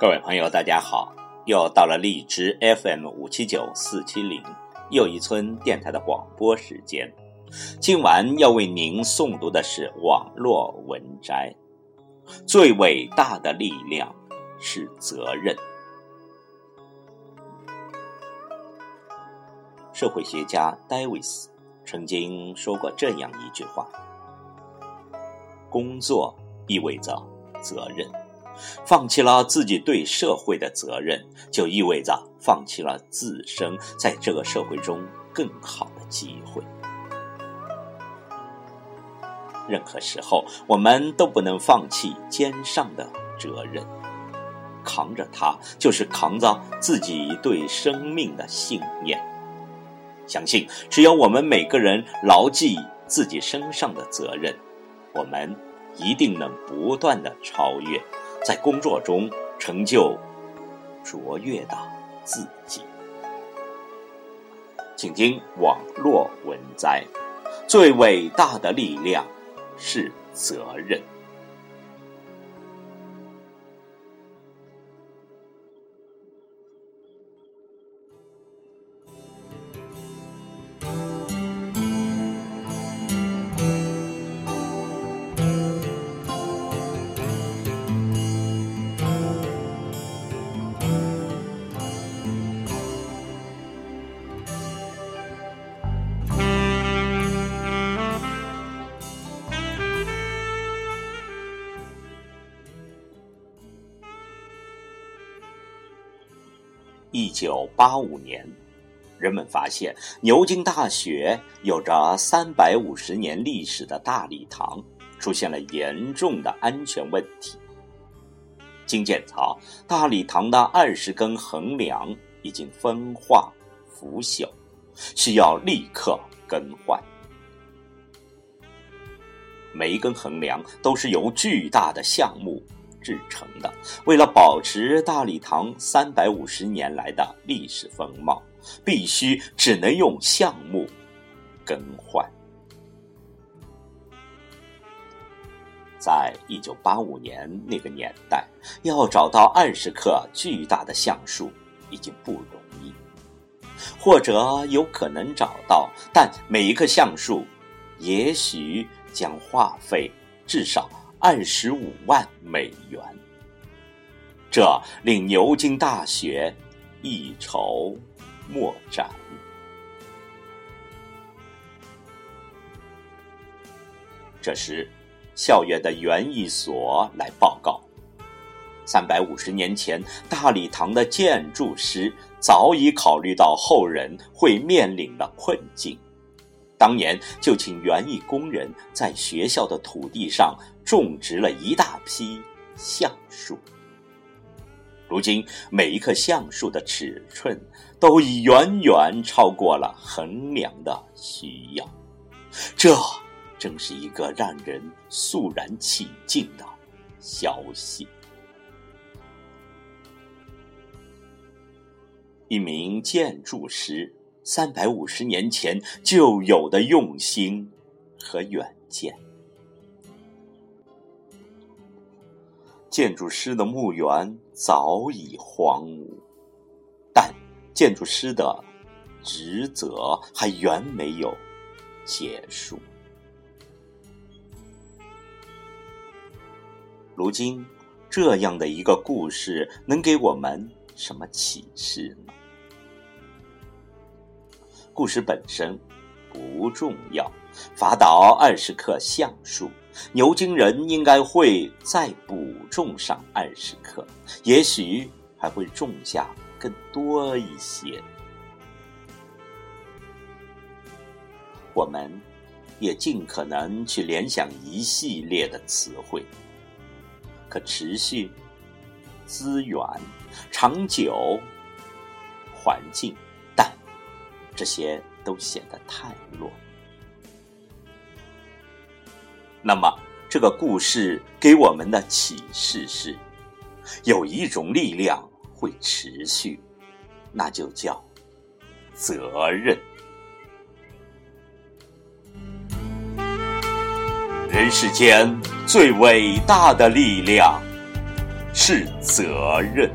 各位朋友，大家好！又到了荔枝 FM 五七九四七零又一村电台的广播时间。今晚要为您诵读的是网络文摘。最伟大的力量是责任。社会学家戴维斯曾经说过这样一句话：“工作意味着责任。”放弃了自己对社会的责任，就意味着放弃了自身在这个社会中更好的机会。任何时候，我们都不能放弃肩上的责任，扛着它，就是扛着自己对生命的信念。相信，只要我们每个人牢记自己身上的责任，我们一定能不断的超越。在工作中成就卓越的自己，请听网络文摘：最伟大的力量是责任。一九八五年，人们发现牛津大学有着三百五十年历史的大礼堂出现了严重的安全问题。经检查，大礼堂的二十根横梁已经风化腐朽，需要立刻更换。每一根横梁都是由巨大的橡木。制成的，为了保持大礼堂三百五十年来的历史风貌，必须只能用橡木更换。在一九八五年那个年代，要找到二十棵巨大的橡树已经不容易，或者有可能找到，但每一棵橡树也许将花费至少。二十五万美元，这令牛津大学一筹莫展。这时，校园的园艺所来报告：三百五十年前，大礼堂的建筑师早已考虑到后人会面临的困境。当年就请园艺工人在学校的土地上种植了一大批橡树。如今，每一棵橡树的尺寸都已远远超过了衡量的需要。这真是一个让人肃然起敬的消息。一名建筑师。三百五十年前就有的用心和远见。建筑师的墓园早已荒芜，但建筑师的职责还远没有结束。如今，这样的一个故事能给我们什么启示呢？故事本身不重要，伐倒二十棵橡树，牛津人应该会再补种上二十棵，也许还会种下更多一些。我们也尽可能去联想一系列的词汇：可持续、资源、长久、环境。这些都显得太弱。那么，这个故事给我们的启示是：有一种力量会持续，那就叫责任。人世间最伟大的力量是责任。